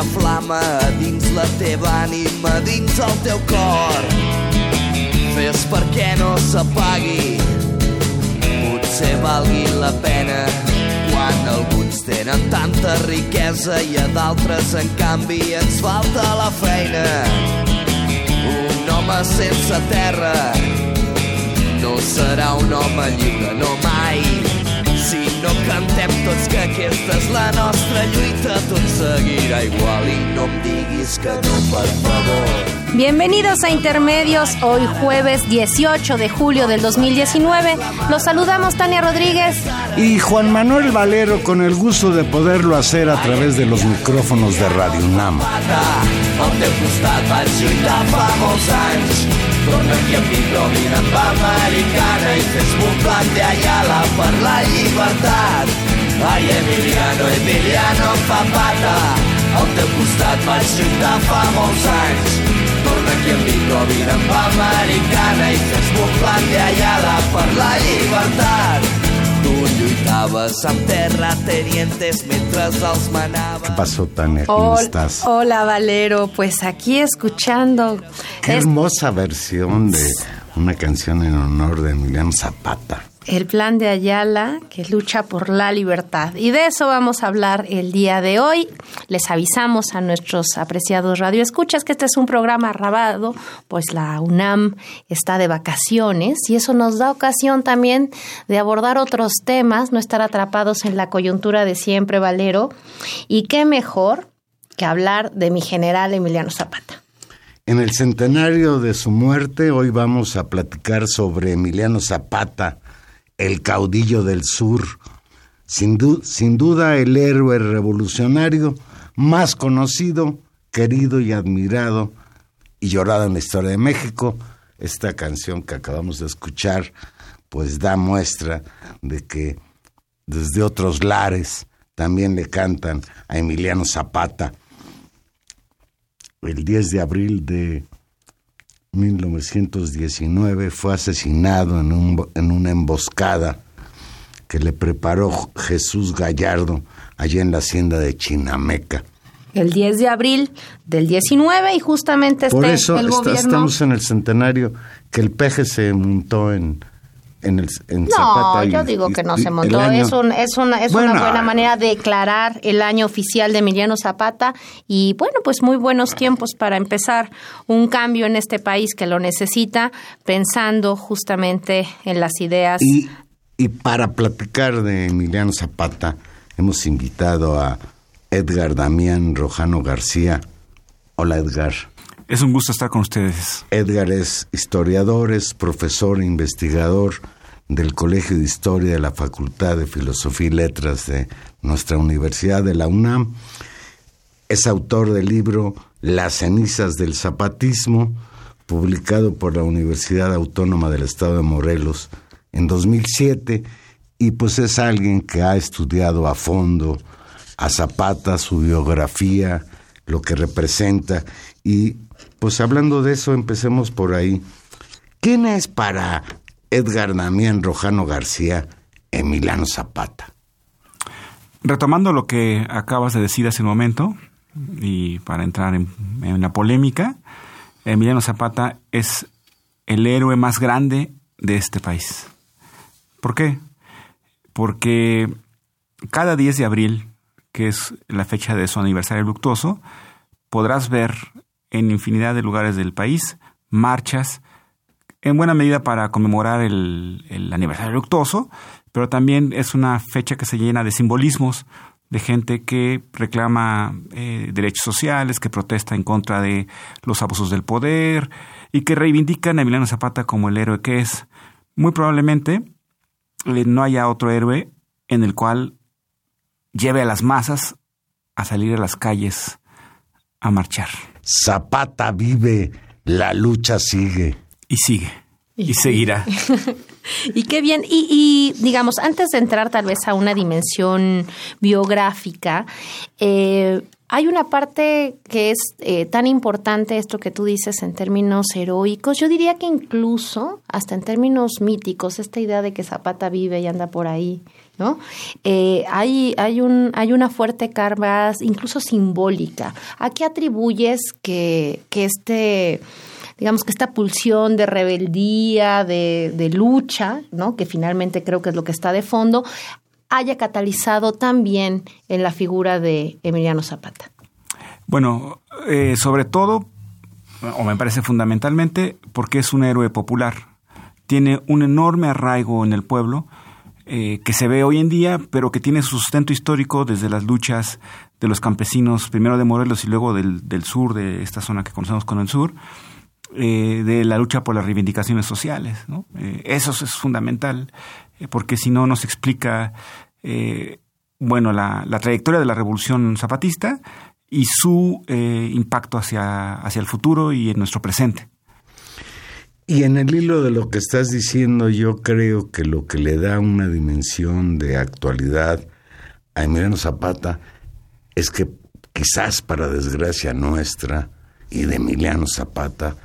Una flama dins la teva ànima, dins el teu cor. Fes perquè no s'apagui, potser valgui la pena quan alguns tenen tanta riquesa i a d'altres, en canvi, ens falta la feina. Un home sense terra no serà un home lliure, no mai cantem tots que aquesta és la nostra lluita, tot seguirá igual y no me diguis que no, por favor. Bienvenidos a Intermedios, hoy jueves 18 de julio del 2019. Los saludamos Tania Rodríguez y Juan Manuel Valero con el gusto de poderlo hacer a través de los micrófonos de Radio llibertat. Ai, Emiliano, Emiliano em fa pata, al teu costat vaig lluitar fa molts anys. Torna aquí amb micròvin amb americana i fes-me un plan de Ayala per la llibertat. Tu lluitaves amb terratenientes mientras els manaven. ¿Qué pasó, Tania? ¿Cómo hola, estás? Hola, Valero. Pues aquí escuchando. Qué hermosa versión de una canción en honor de Emiliano Zapata el plan de Ayala que lucha por la libertad. Y de eso vamos a hablar el día de hoy. Les avisamos a nuestros apreciados radioescuchas que este es un programa grabado, pues la UNAM está de vacaciones y eso nos da ocasión también de abordar otros temas, no estar atrapados en la coyuntura de siempre, Valero. Y qué mejor que hablar de mi general Emiliano Zapata. En el centenario de su muerte, hoy vamos a platicar sobre Emiliano Zapata, el caudillo del sur, sin, duda el héroe revolucionario más conocido, querido y admirado y llorado en la historia de México. Esta canción que acabamos de escuchar pues da muestra de que desde otros lares también le cantan a Emiliano Zapata. El 10 de abril de 1919 fue asesinado en, un, en una emboscada que le preparó Jesús Gallardo allá en la hacienda de Chinameca. El 10 de abril del 19 y justamente Por este, eso el gobierno... estamos en el centenario que el peje se montó en, en el en no, Zapata yo y- digo que no y- se montó. Es, un, es, una, es Bueno, una buena manera de declarar el año oficial de Emiliano Zapata y bueno, pues muy buenos tiempos para empezar un cambio en este país que lo necesita, pensando justamente en las ideas. Y, y para platicar de Emiliano Zapata, hemos invitado a Edgar Damián Rojano García. Hola Edgar. Es un gusto estar con ustedes. Edgar es historiador, es profesor e investigador del Colegio de Historia de la Facultad de Filosofía y Letras de nuestra Universidad de la UNAM. Es autor del libro Las cenizas del zapatismo, publicado por la Universidad Autónoma del Estado de Morelos en 2007, y pues es alguien que ha estudiado a fondo a Zapata, su biografía, lo que representa, y pues hablando de eso, empecemos por ahí. ¿Quién es para Edgar Damián Rojano García Emiliano Zapata? Retomando lo que acabas de decir hace un momento, y para entrar en, en la polémica, Emiliano Zapata es el héroe más grande de este país. ¿Por qué? Porque cada 10 de abril, que es la fecha de su aniversario luctuoso, podrás ver en infinidad de lugares del país, marchas, en buena medida para conmemorar el, aniversario luctuoso, pero también es una fecha que se llena de simbolismos, de gente que reclama eh, derechos sociales, que protesta en contra de los abusos del poder y que reivindican a Emiliano Zapata como el héroe que es. Muy probablemente eh, no haya otro héroe en el cual lleve a las masas a salir a las calles a marchar. Zapata vive, la lucha sigue. Y sigue. Y, seguirá. y qué bien. Y, digamos, antes de entrar tal vez a una dimensión biográfica, eh, hay una parte que es eh, tan importante, esto que tú dices en términos heroicos, yo diría que incluso hasta en términos míticos, esta idea de que Zapata vive y anda por ahí, Eh, hay, hay, un, hay una fuerte carga, incluso simbólica. ¿A qué atribuyes que, que este digamos que esta pulsión de rebeldía, de, de, lucha, ¿no? que finalmente creo que es lo que está de fondo, haya catalizado también en la figura de Emiliano Zapata? Bueno, eh, sobre todo, o me parece fundamentalmente, porque es un héroe popular. Tiene un enorme arraigo en el pueblo eh, que se ve hoy en día, pero que tiene su sustento histórico desde las luchas de los campesinos, primero de Morelos y luego del, sur, de esta zona que conocemos con el sur, eh, de la lucha por las reivindicaciones sociales. eso es fundamental. Eh, porque si no nos explica, eh, bueno, la, trayectoria de la revolución zapatista y su eh, impacto hacia, hacia el futuro y en nuestro presente. Y en el hilo de lo que estás diciendo, yo creo que lo que le da una dimensión de actualidad a Emiliano Zapata es que quizás para desgracia nuestra y de Emiliano Zapata,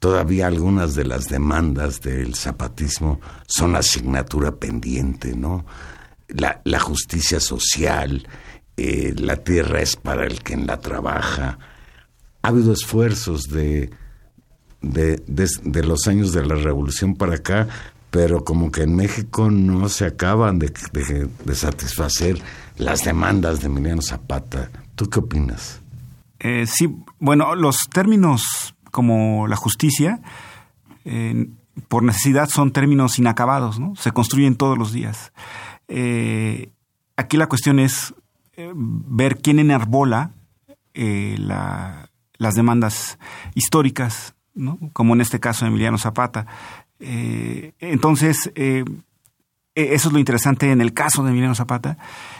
todavía algunas de las demandas del zapatismo son asignatura pendiente, ¿no? La, justicia social, eh, la tierra es para el que la trabaja. Ha habido esfuerzos de, de, de, los años de la revolución para acá, pero como que en México no se acaban de, de satisfacer las demandas de Emiliano Zapata. ¿Tú qué opinas? Eh, sí, bueno, los términos como la justicia, por necesidad son términos inacabados, ¿no? Se construyen todos los días. Eh, aquí la cuestión es eh, ver quién enarbola eh, las demandas históricas, como en este caso Emiliano Zapata. entonces, e-, eso es lo interesante en el caso de Emiliano Zapata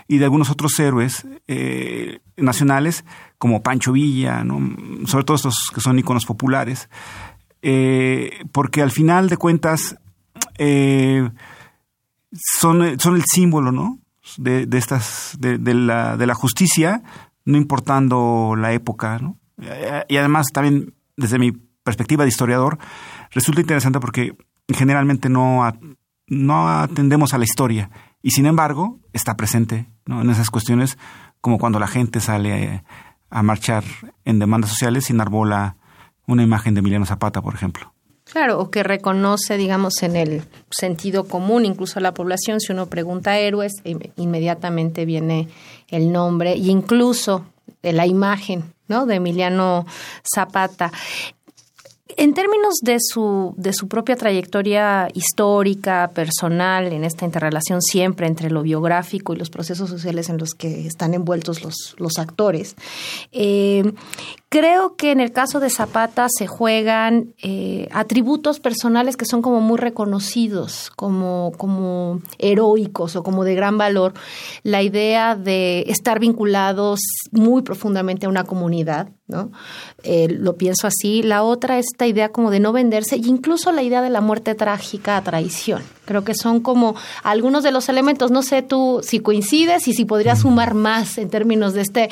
y de algunos otros héroes nacionales como Pancho Villa, sobre todo estos que son iconos populares, eh, porque al final de cuentas eh, son, son el símbolo ¿no? de, estas, de, la, de la justicia, no importando la época. ¿no? Y además también desde mi perspectiva de historiador, resulta interesante porque generalmente no, no atendemos a la historia y sin embargo está presente en esas cuestiones como cuando la gente sale a marchar en demandas sociales sin arbola una imagen de Emiliano Zapata, por ejemplo. Claro, o que reconoce, digamos, en el sentido común, incluso a la población, si uno pregunta héroes, inmediatamente viene el nombre e incluso la imagen ¿no? de Emiliano Zapata. En términos de su, de su propia trayectoria histórica, personal, en esta interrelación siempre entre lo biográfico y los procesos sociales en los que están envueltos los, los actores, eh, Creo que en el caso de Zapata se juegan eh, atributos personales que son como muy reconocidos, como, como heroicos o como de gran valor. La idea de estar vinculados muy profundamente a una comunidad, ¿no? Eh, lo pienso así. La otra, esta idea como de no venderse, e incluso la idea de la muerte trágica a traición. Creo que son como algunos de los elementos. No sé tú si coincides y si podrías sumar más en términos de este,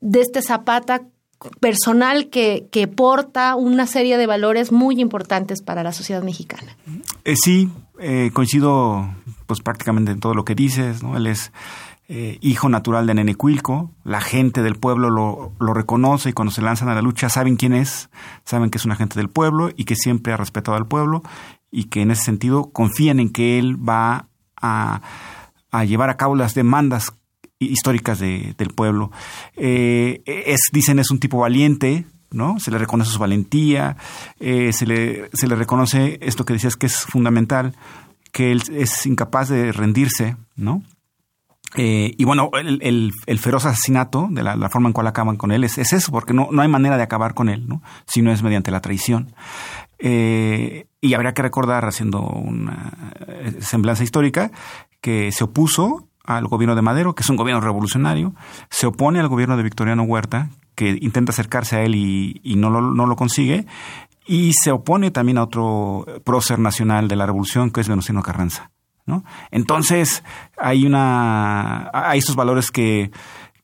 de este Zapata personal que, que porta una serie de valores muy importantes para la sociedad mexicana. Eh, sí, eh, coincido pues prácticamente en todo lo que dices, ¿no? Él es eh, hijo natural de Nenecuilco, la gente del pueblo lo, lo, reconoce y cuando se lanzan a la lucha saben quién es, saben que es un agente del pueblo y que siempre ha respetado al pueblo y que en ese sentido confían en que él va a, a llevar a cabo las demandas históricas de, del pueblo. Eh, es, dicen, es un tipo valiente, ¿no? Se le reconoce su valentía, eh, se, le, se le reconoce esto que decías que es fundamental, que él es incapaz de rendirse, ¿no? Eh, y bueno, el, el, feroz asesinato, de la, forma en cual acaban con él, es, es eso, porque no, no, hay manera de acabar con él, ¿no? Si no es mediante la traición. Eh, y habría que recordar, haciendo una semblanza histórica, que se opuso al gobierno de Madero, que es un gobierno revolucionario, se opone al gobierno de Victoriano Huerta, que intenta acercarse a él y, no, lo, no, lo, consigue, y se opone también a otro prócer nacional de la revolución, que es Venustiano Carranza. ¿no? Entonces, hay una. hay estos valores que,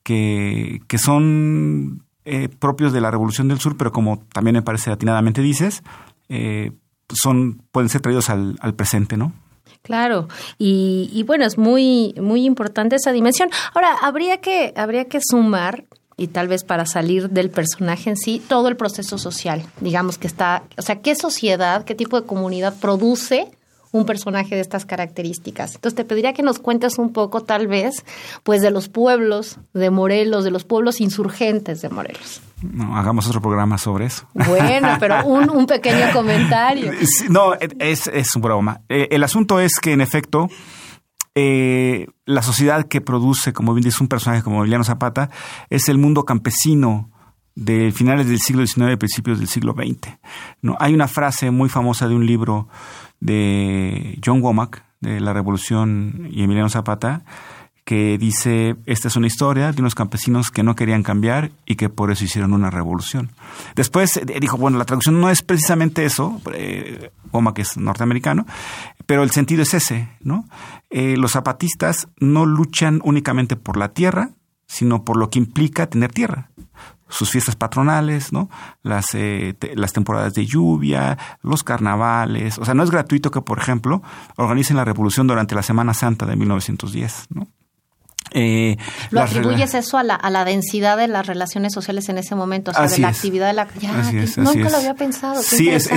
que, que son eh, propios de la Revolución del Sur, pero como también me parece atinadamente dices, eh, son, pueden ser traídos al, al presente, ¿no? Claro, y, y, bueno, es muy, muy importante esa dimensión. Ahora, habría que, habría que sumar, y tal vez para salir del personaje en sí, todo el proceso social, digamos que está, o sea, qué sociedad, qué tipo de comunidad produce un personaje de estas características. Entonces te pediría que nos cuentes un poco, tal vez, pues de los pueblos de Morelos, de los pueblos insurgentes de Morelos. No, hagamos otro programa sobre eso. Bueno, pero un, pequeño comentario. No, es, es un broma. Eh, el asunto es que, en efecto, eh, la sociedad que produce, como bien dice un personaje como Emiliano Zapata, es el mundo campesino de finales del siglo XIX y principios del siglo XX. ¿no? Hay una frase muy famosa de un libro de John Womack, de la Revolución y Emiliano Zapata, que dice, esta es una historia de unos campesinos que no querían cambiar y que por eso hicieron una revolución. Después eh, dijo, bueno, la traducción no es precisamente eso, eh, Womack es norteamericano, pero el sentido es ese, ¿no? Eh, los zapatistas no luchan únicamente por la tierra, sino por lo que implica tener tierra sus fiestas patronales, ¿no? Las, eh, las temporadas de lluvia, los carnavales. O sea, no es gratuito que, por ejemplo, organicen la revolución durante la Semana Santa de 1910, ¿no? Eh, ¿Lo atribuyes eso a la, a la densidad de las relaciones sociales en ese momento? O sea, de la actividad de la... Ya, nunca lo había pensado. sí, es,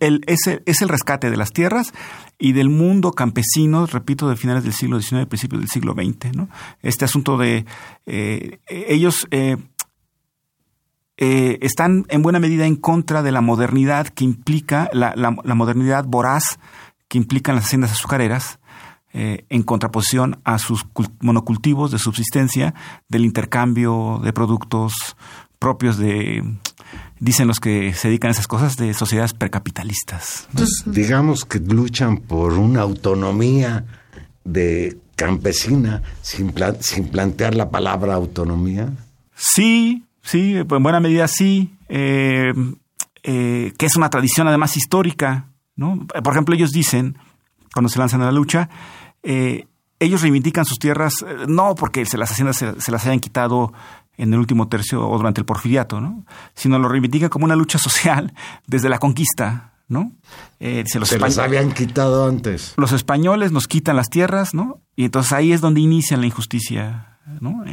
el, es, el rescate de las tierras y del mundo campesino, repito, de finales del siglo XIX, principios del siglo XX. ¿no? Este asunto de... Eh, ellos... Eh, eh, están en buena medida en contra de la modernidad que implica, la, la, modernidad voraz que implican las haciendas azucareras, eh, en contraposición a sus monocultivos de subsistencia, del intercambio de productos propios de, dicen los que se dedican a esas cosas, de sociedades precapitalistas. Entonces, digamos que luchan por una autonomía de campesina sin, sin plantear la palabra autonomía. Sí, Sí, en buena medida sí, eh, eh, que es una tradición además histórica. ¿no? Por ejemplo, ellos dicen, cuando se lanzan a la lucha, eh, ellos reivindican sus tierras no porque se las haciendas se, las hayan quitado en el último tercio o durante el porfiriato, ¿no? sino lo reivindican como una lucha social desde la conquista. ¿no? se, los las habían quitado antes. Los españoles nos quitan las tierras, ¿no? Y entonces ahí es donde inicia la injusticia ¿no?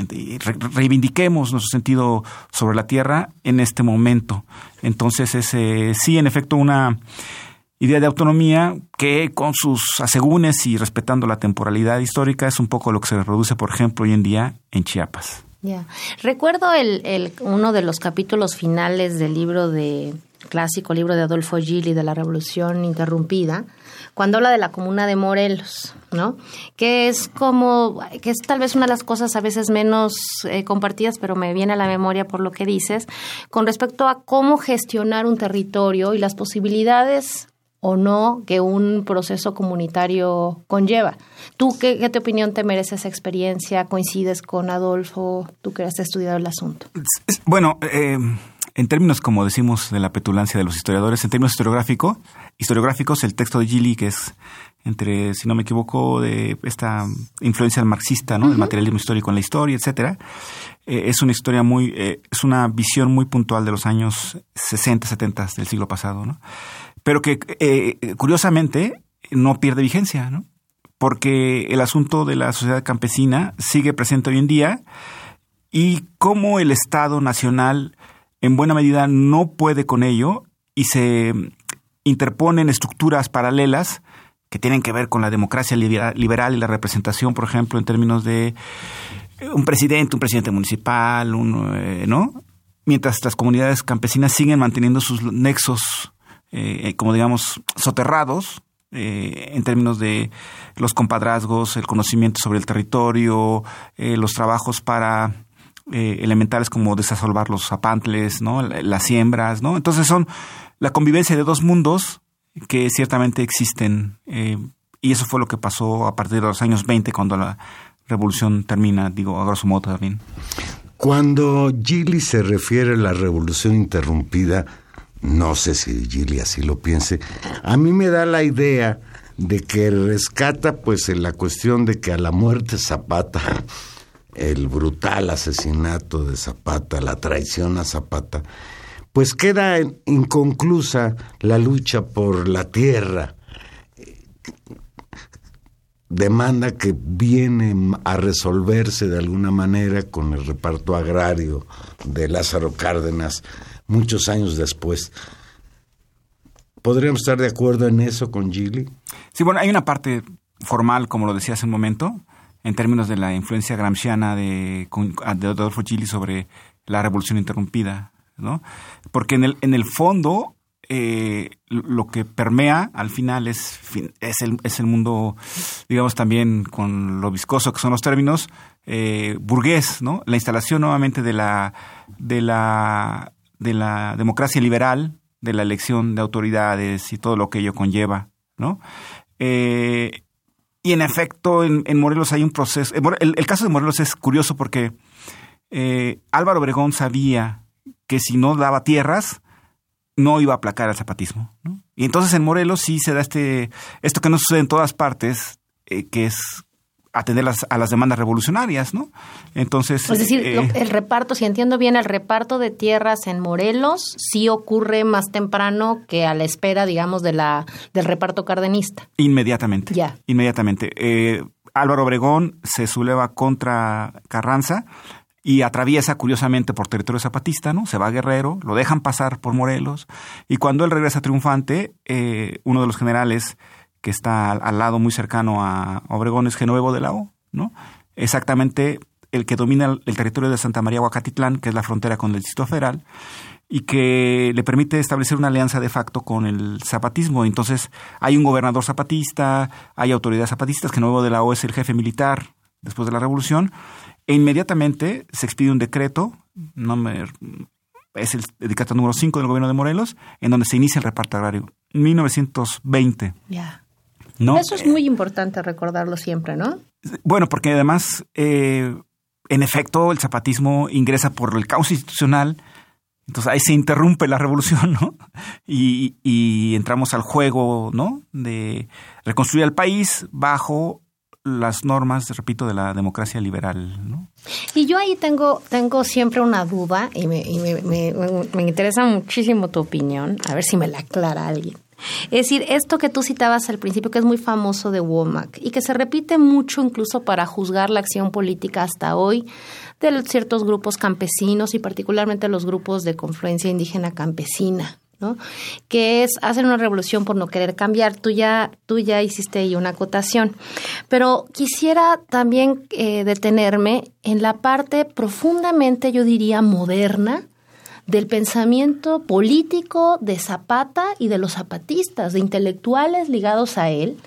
reivindiquemos nuestro sentido sobre la tierra en este momento. Entonces, es sí, en efecto, una idea de autonomía que con sus asegúnes y respetando la temporalidad histórica es un poco lo que se reproduce, por ejemplo, hoy en día en Chiapas. Recuerdo el, uno de los capítulos finales del libro de clásico libro de Adolfo Gili de la Revolución Interrumpida, cuando habla de la comuna de Morelos, ¿no? Que es como, que es tal vez una de las cosas a veces menos eh, compartidas, pero me viene a la memoria por lo que dices, con respecto a cómo gestionar un territorio y las posibilidades o no que un proceso comunitario conlleva. ¿Tú qué, qué, opinión te merece esa experiencia? ¿Coincides con Adolfo? ¿Tú que has estudiado el asunto? Bueno, eh, en términos, como decimos, de la petulancia de los historiadores, en términos historiográfico, historiográficos, el texto de Gili, que es entre, si no me equivoco, de esta influencia marxista, ¿no? Del materialismo histórico en la historia, etcétera, eh, es una historia muy, eh, es una visión muy puntual de los años 60, 70 del siglo pasado, ¿no? Pero que, eh, curiosamente, no pierde vigencia, ¿no? Porque el asunto de la sociedad campesina sigue presente hoy en día y cómo el Estado nacional en buena medida no puede con ello y se interponen estructuras paralelas que tienen que ver con la democracia liberal y la representación, por ejemplo, en términos de un presidente, un presidente municipal, un, eh, ¿no? mientras las comunidades campesinas siguen manteniendo sus nexos, eh, como digamos, soterrados, eh, en términos de los compadrazgos, el conocimiento sobre el territorio, eh, los trabajos para elementales como desasolvar los zapantles, ¿no? las siembras, ¿no? Entonces son la convivencia de dos mundos que ciertamente existen y eso fue lo que pasó a partir de los años 20 cuando la revolución termina, digo, a grosso modo también. Cuando Gili se refiere a la revolución interrumpida, no sé si Gili así lo piense, a mí me da la idea de que rescata pues en la cuestión de que a la muerte Zapata, el brutal asesinato de Zapata, la traición a Zapata, pues queda inconclusa la lucha por la tierra, demanda que viene a resolverse de alguna manera con el reparto agrario de Lázaro Cárdenas muchos años después. ¿Podríamos estar de acuerdo en eso con Gili? Sí, bueno, hay una parte formal, como lo decía hace un momento, en términos de la influencia gramsciana de, Adolfo Gili sobre la revolución interrumpida, ¿no? Porque en el, en el fondo eh, lo que permea al final es, es, el, es el mundo, digamos también con lo viscoso que son los términos, eh, burgués, ¿no? La instalación nuevamente de la, de la de la democracia liberal, de la elección de autoridades y todo lo que ello conlleva, ¿no? Eh, y en efecto, en, Morelos hay un proceso. El, caso de Morelos es curioso porque eh, Álvaro Obregón sabía que si no daba tierras, no iba a aplacar al zapatismo. Y entonces en Morelos sí se da este, esto que no sucede en todas partes, eh, que es atender las, a las demandas revolucionarias, ¿no? Entonces... Es decir, eh, el reparto, si entiendo bien, el reparto de tierras en Morelos sí ocurre más temprano que a la espera, digamos, de la, del reparto cardenista. Inmediatamente. Ya. Inmediatamente. Eh, Álvaro Obregón se subleva contra Carranza y atraviesa curiosamente por territorio zapatista, ¿no? Se va a Guerrero, lo dejan pasar por Morelos y cuando él regresa triunfante, eh, uno de los generales que está al, lado muy cercano a Obregón es Genuevo de la O, ¿no? Exactamente el que domina el, territorio de Santa María Huacatitlán, que es la frontera con el Distrito Federal, y que le permite establecer una alianza de facto con el zapatismo. Entonces, hay un gobernador zapatista, hay autoridades zapatistas, Genuevo de la O es el jefe militar después de la revolución, e inmediatamente se expide un decreto, no me, es el decreto número 5 del gobierno de Morelos, en donde se inicia el reparto agrario. 1920. Ya. Eso es muy importante recordarlo siempre, ¿no? Bueno, porque además, eh, en efecto, el zapatismo ingresa por el caos institucional, entonces ahí se interrumpe la revolución, ¿no? Y, entramos al juego, ¿no? De reconstruir el país bajo las normas, repito, de la democracia liberal, ¿no? Y yo ahí tengo, tengo siempre una duda y, me, me, me interesa muchísimo tu opinión, a ver si me la aclara alguien. Es decir, esto que tú citabas al principio, que es muy famoso de Womack y que se repite mucho incluso para juzgar la acción política hasta hoy de ciertos grupos campesinos y particularmente los grupos de confluencia indígena campesina. ¿no? que es hacer una revolución por no querer cambiar. Tú ya, tú ya hiciste ahí una acotación. Pero quisiera también eh, detenerme en la parte profundamente, yo diría, moderna del pensamiento político de Zapata y de los zapatistas, de intelectuales ligados a él,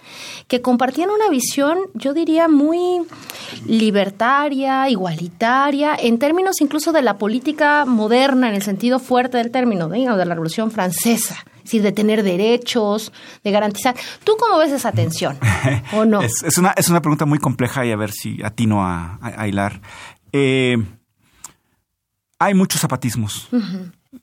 que compartían una visión, yo diría, muy libertaria, igualitaria, en términos incluso de la política moderna, en el sentido fuerte del término, de la Revolución Francesa. Es decir, de tener derechos, de garantizar. ¿Tú cómo ves esa tensión? ¿O no? es, una, es una pregunta muy compleja y a ver si atino a, a hilar. Eh, hay muchos zapatismos.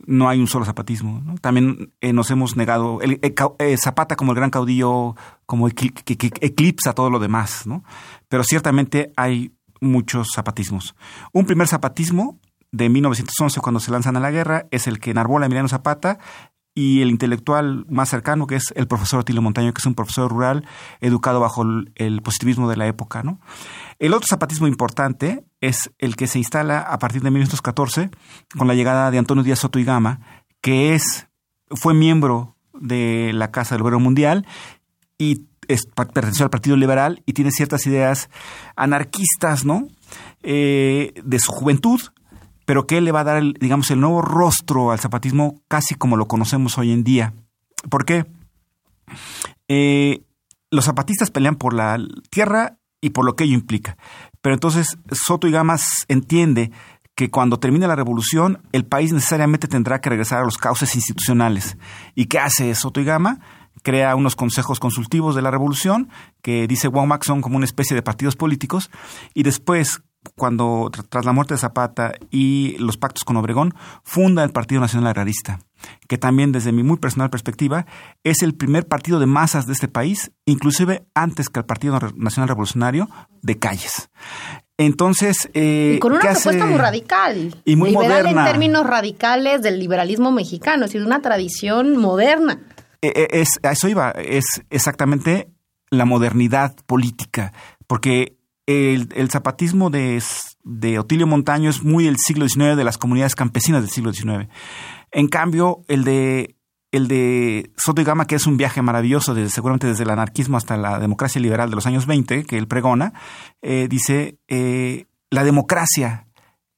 No hay un solo zapatismo. También eh, nos hemos negado. El, eh, Zapata como el gran caudillo, como que, eclipsa todo lo demás, ¿no? Pero ciertamente hay muchos zapatismos. Un primer zapatismo de 1911, cuando se lanzan a la guerra, es el que enarbola Emiliano Zapata y el intelectual más cercano, que es el profesor Otilio Montaño, que es un profesor rural educado bajo el, positivismo de la época, ¿no? El otro zapatismo importante es el que se instala a partir de 1914 con la llegada de Antonio Díaz Soto y Gama, que es, fue miembro de la Casa del Gobierno Mundial y perteneció al Partido Liberal y tiene ciertas ideas anarquistas, ¿no? Eh, de su juventud pero que le va a dar, digamos, el nuevo rostro al zapatismo casi como lo conocemos hoy en día. ¿Por qué? Eh, los zapatistas pelean por la tierra y por lo que ello implica. Pero entonces Soto y Gamas entiende que cuando termine la revolución, el país necesariamente tendrá que regresar a los cauces institucionales. ¿Y qué hace Soto y Gama? Crea unos consejos consultivos de la revolución, que dice Wong Maxon como una especie de partidos políticos, y después, cuando tras la muerte de Zapata y los pactos con Obregón, funda el Partido Nacional Agrarista, que también desde mi muy personal perspectiva es el primer partido de masas de este país, inclusive antes que el Partido Nacional Revolucionario de calles. Entonces, eh, y con una propuesta muy radical y muy liberal en términos radicales del liberalismo mexicano, es decir, una tradición moderna. Eh, eh, es, a eso iba, es exactamente la modernidad política, porque el, zapatismo de, de, Otilio Montaño es muy el siglo XIX, de las comunidades campesinas del siglo XIX. En cambio, el de, el de Soto y Gama, que es un viaje maravilloso, desde, seguramente desde el anarquismo hasta la democracia liberal de los años 20, que él pregona, eh, dice, eh, la democracia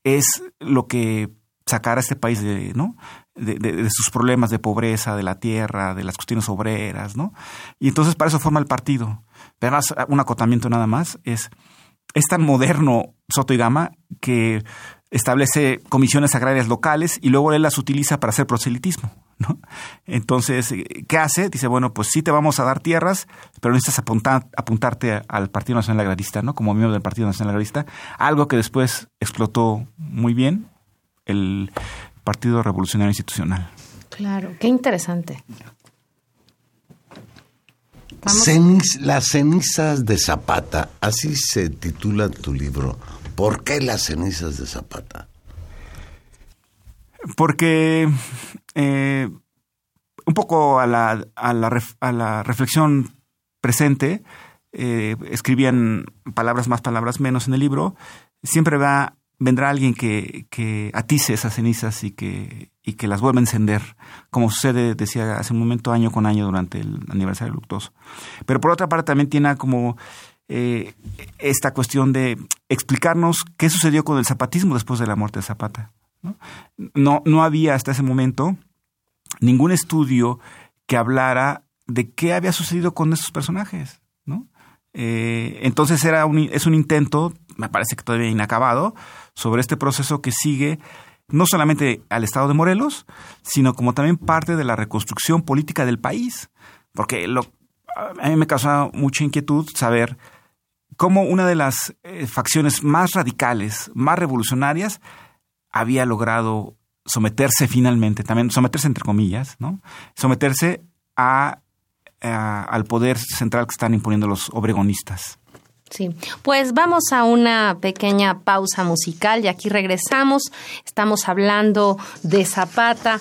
es lo que sacará a este país de, ¿no? De, de, sus problemas de pobreza, de la tierra, de las cuestiones obreras, ¿no? Y entonces para eso forma el partido. Pero además, un acotamiento nada más es es tan moderno Soto y Gama que establece comisiones agrarias locales y luego él las utiliza para hacer proselitismo. ¿no? Entonces, ¿qué hace? Dice, bueno, pues sí te vamos a dar tierras, pero necesitas apuntarte al Partido Nacional Agrarista, ¿no? Como miembro del Partido Nacional Agrarista, algo que después explotó muy bien el Partido Revolucionario Institucional. Claro, qué interesante las cenizas de Zapata, así se titula tu libro. ¿Por qué las cenizas de Zapata? Porque eh, un poco a la, a la, a la reflexión presente, eh, escribían palabras más, palabras menos en el libro, siempre va vendrá alguien que, que atice esas cenizas y que, y que las vuelva a encender, como sucede, decía hace un momento, año con año durante el aniversario luctuoso. Pero por otra parte también tiene como eh, esta cuestión de explicarnos qué sucedió con el zapatismo después de la muerte de Zapata. ¿no? No, no había hasta ese momento ningún estudio que hablara de qué había sucedido con esos personajes. ¿no? Eh, entonces era un, es un intento, me parece que todavía inacabado, sobre este proceso que sigue no solamente al Estado de Morelos, sino como también parte de la reconstrucción política del país. Porque lo, a mí me causa mucha inquietud saber cómo una de las eh, facciones más radicales, más revolucionarias, había logrado someterse finalmente, también someterse entre comillas, ¿no? Someterse a al poder central que están imponiendo los obregonistas. Sí, pues vamos a una pequeña pausa musical y aquí regresamos. Estamos hablando de Zapata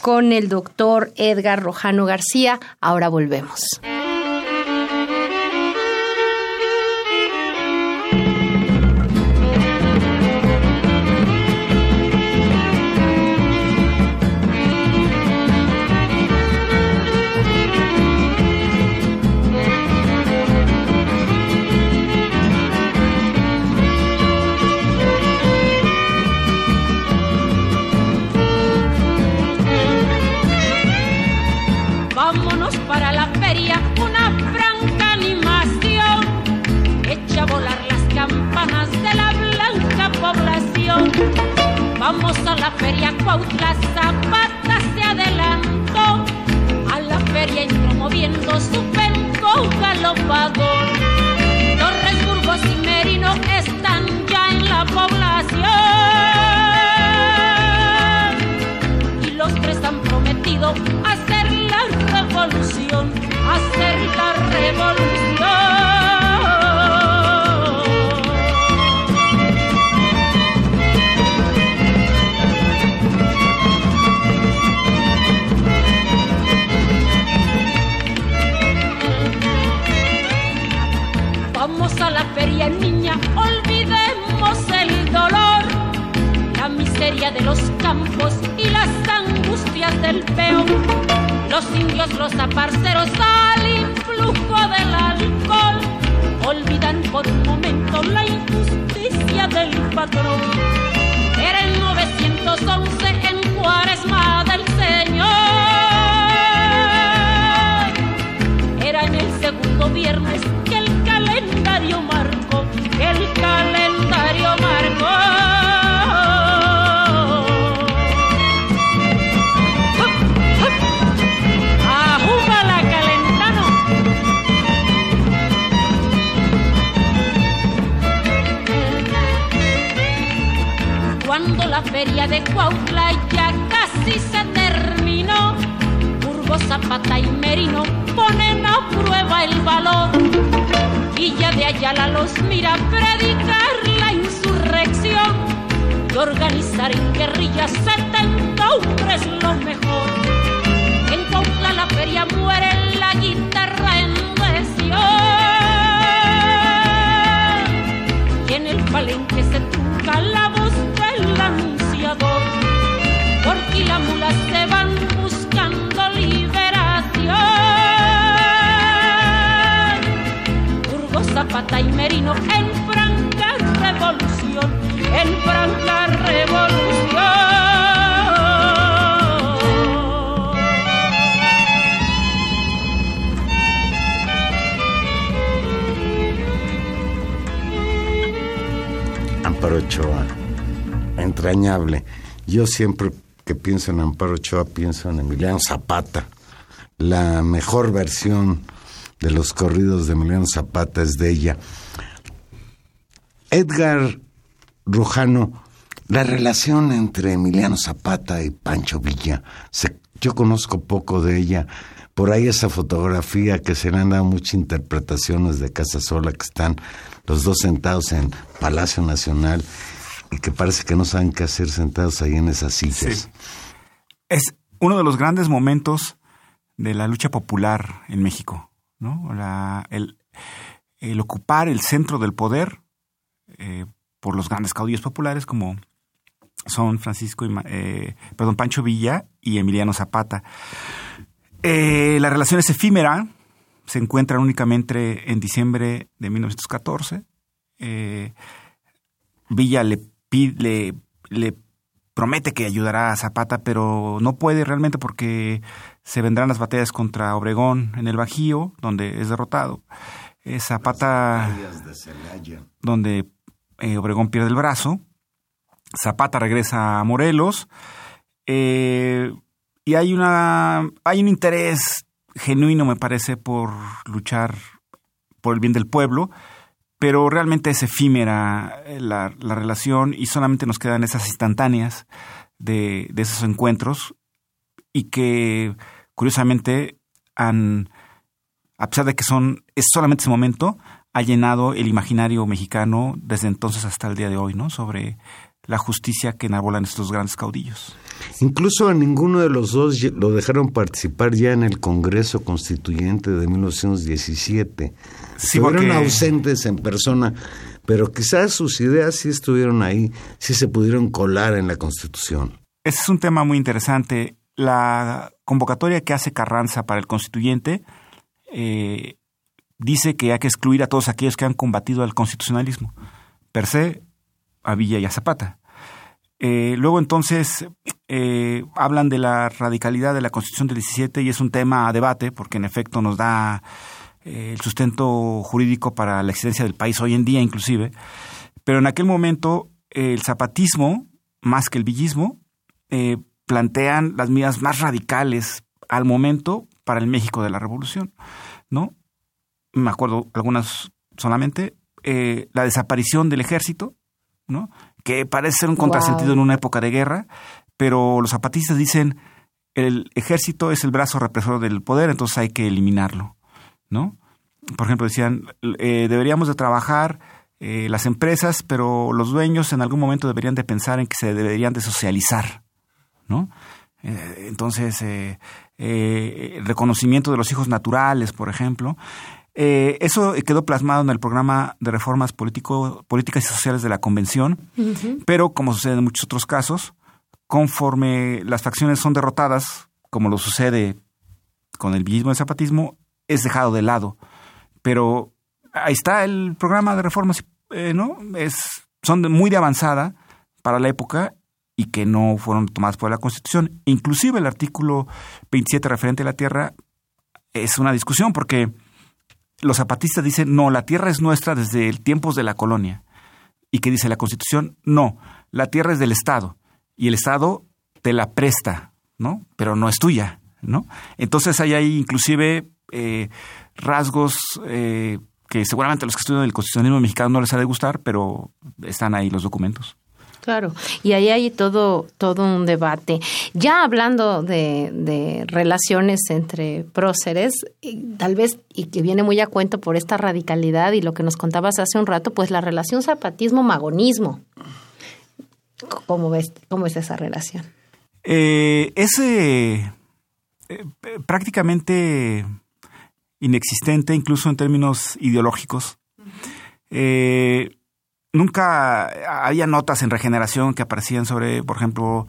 con el doctor Edgar Rojano García. Ahora volvemos. La feria Cuautla, Zapata se adelantó. A la feria entró moviendo su penco galopador. Torres, Burgos y Merino están ya en la población. Y los tres han prometido hacer la revolución, hacer la revolución. Y las angustias del peón. Los indios, los aparceros al influjo del alcohol, olvidan por un momento la injusticia del patrón. Era el 211 en cuaresma del Señor. Era en el segundo viernes la feria de Cuautla ya casi se terminó, Burgos, Zapata y Merino ponen a prueba el valor. Ya de Ayala los mira predicar la insurrección y organizar en guerrillas 70 hombres lo mejor. En Cuautla la feria muere la guitarra en Sion. Y en el palenque se trunca la voz Porque las mulas se van buscando liberación. Burgos, Zapata y Merino en franca revolución. En franca revolución. Entrañable. Yo siempre que pienso en Amparo Ochoa pienso en Emiliano Zapata. La mejor versión de los corridos de Emiliano Zapata es de ella. Edgar Rujano, la relación entre Emiliano Zapata y Pancho Villa, yo conozco poco de ella. Por ahí esa fotografía que se le han dado muchas interpretaciones de Casa Sola, que están los dos sentados en Palacio Nacional y que parece que no saben qué hacer sentados ahí en esas sillas. Es uno de los grandes momentos de la lucha popular en México, ¿no? La- el, ocupar el centro del poder eh, por los grandes caudillos populares como son Francisco y eh, perdón Pancho Villa y Emiliano Zapata. Eh, la relación es efímera, se encuentran únicamente en diciembre de 1914. Eh, Villa le, le, le promete que ayudará a Zapata, pero no puede realmente porque se vendrán las batallas contra Obregón en el Bajío, donde es derrotado. Eh, Zapata, donde eh, Obregón pierde el brazo. Zapata regresa a Morelos. eh, y hay una hay un interés genuino, me parece, por luchar por el bien del pueblo, pero realmente es efímera eh, la, la relación y solamente nos quedan esas instantáneas de, de esos encuentros y que curiosamente han, a pesar de que son, es solamente ese momento, ha llenado el imaginario mexicano desde entonces hasta el día de hoy, ¿no? Sobre la justicia que enarbolan estos grandes caudillos. Incluso a ninguno de los dos lo dejaron participar ya en el Congreso Constituyente de 1917. Sí, Estuvieron porque- ausentes en persona, pero quizás sus ideas sí estuvieron ahí, sí se pudieron colar en la Constitución. Ese es un tema muy interesante. La convocatoria que hace Carranza para el constituyente eh, dice que hay que excluir a todos aquellos que han combatido al constitucionalismo. Per se, a Villa y a Zapata. Eh, luego entonces eh, hablan de la radicalidad de la Constitución del 17 y es un tema a debate porque en efecto nos da eh, el sustento jurídico para la existencia del país hoy en día inclusive. Pero en aquel momento el zapatismo, más que el villismo, plantean las medidas más radicales al momento para el México de la Revolución, ¿no? Me acuerdo algunas solamente, la desaparición del ejército, ¿no? Que parece ser un contrasentido Wow. en una época de guerra, pero los zapatistas dicen el ejército es el brazo represor del poder, entonces hay que eliminarlo, ¿no? Por ejemplo, decían, eh, deberíamos de trabajar eh, las empresas, pero los dueños en algún momento deberían de pensar en que se deberían de socializar, ¿no? Eh, entonces, el reconocimiento de los hijos naturales, por ejemplo. Eh, eso quedó plasmado en el programa de reformas político, políticas y sociales de la Convención, pero como sucede en muchos otros casos, conforme las facciones son derrotadas, como lo sucede con el villismo y el zapatismo, es dejado de lado. Pero ahí está el programa de reformas, eh, ¿no? Es, son de- muy de avanzada para la época y que no fueron tomadas por la Constitución. Inclusive el artículo 27 referente a la tierra es una discusión porque los zapatistas dicen, no, la tierra es nuestra desde el tiempos de la colonia. Y que dice la Constitución, no, la tierra es del Estado y el Estado te la presta, ¿no? Pero no es tuya, ¿no? Entonces hay ahí inclusive eh, rasgos eh, que seguramente a los que estudian el constitucionalismo mexicano no les ha de gustar, pero están ahí los documentos. Claro, y ahí hay todo, todo un debate. Ya hablando de, relaciones entre próceres, tal vez, y que viene muy a cuento por esta radicalidad y lo que nos contabas hace un rato, pues la relación zapatismo-magonismo. ¿Cómo ves, cómo es esa relación? Eh, es eh, prácticamente inexistente, incluso en términos ideológicos. Eh, nunca había notas en regeneración que aparecían sobre, por ejemplo,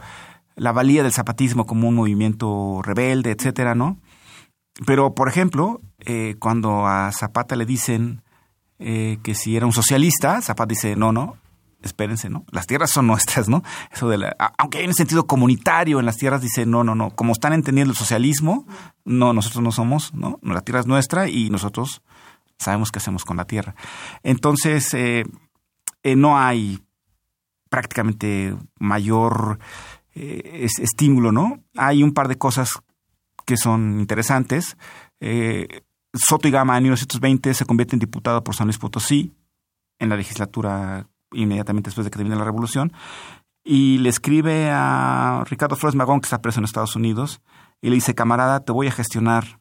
la valía del zapatismo como un movimiento rebelde, etcétera, ¿no? Pero, por ejemplo, eh, cuando a Zapata le dicen eh, que si era un socialista, Zapata dice, no, no, espérense, ¿no? Las tierras son nuestras, ¿no? Eso de la, aunque hay un sentido comunitario en las tierras, dice, no, no, no, como están entendiendo el socialismo, no, nosotros no somos, ¿no? La tierra es nuestra y nosotros sabemos qué hacemos con la tierra. Entonces, eh, eh, no hay prácticamente mayor eh, estímulo, ¿no? Hay un par de cosas que son interesantes. Eh, Soto y Gama en 1920 se convierte en diputado por San Luis Potosí en la legislatura inmediatamente después de que termine la revolución y le escribe a Ricardo Flores Magón, que está preso en Estados Unidos, y le dice, camarada, te voy a gestionar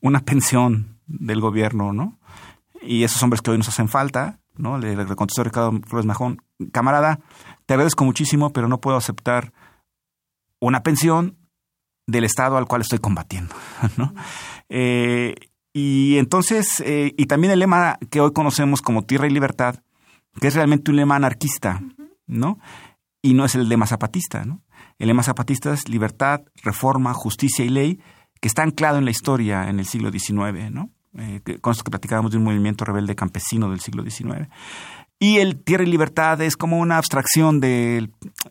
una pensión del gobierno, ¿no? Y esos hombres que hoy nos hacen falta, ¿no? Le, contestó Ricardo Flores Majón, camarada, te agradezco muchísimo, pero no puedo aceptar una pensión del Estado al cual estoy combatiendo, ¿no? Eh, y entonces, eh, y también el lema que hoy conocemos como tierra y libertad, que es realmente un lema anarquista, ¿no? Y no es el lema zapatista, ¿no? El lema zapatista es libertad, reforma, justicia y ley, que está anclado en la historia en el siglo XIX, ¿no? Eh, con esto que platicábamos de un movimiento rebelde campesino del siglo XIX. Y el Tierra y Libertad es como una abstracción del...